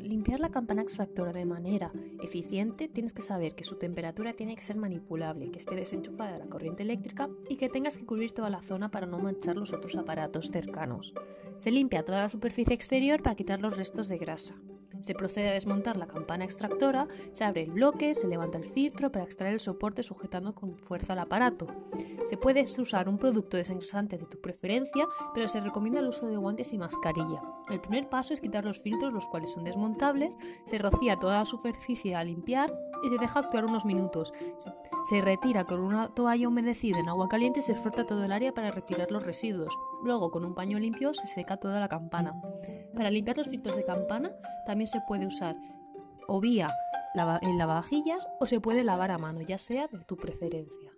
limpiar la campana extractora de manera eficiente, tienes que saber que su temperatura tiene que ser manipulable, que esté desenchufada de la corriente eléctrica y que tengas que cubrir toda la zona para no manchar los otros aparatos cercanos. Se limpia toda la superficie exterior para quitar los restos de grasa. Se procede a desmontar la campana extractora, se abre el bloque, se levanta el filtro para extraer el soporte sujetando con fuerza el aparato. Se puede usar un producto desengrasante de tu preferencia, pero se recomienda el uso de guantes y mascarilla. El primer paso es quitar los filtros, los cuales son desmontables, se rocía toda la superficie a limpiar y se deja actuar unos minutos. Se retira con una toalla humedecida en agua caliente y se frota todo el área para retirar los residuos. Luego, con un paño limpio, se seca toda la campana. Para limpiar los filtros de campana, también se puede usar o vía en lavavajillas o se puede lavar a mano, ya sea de tu preferencia.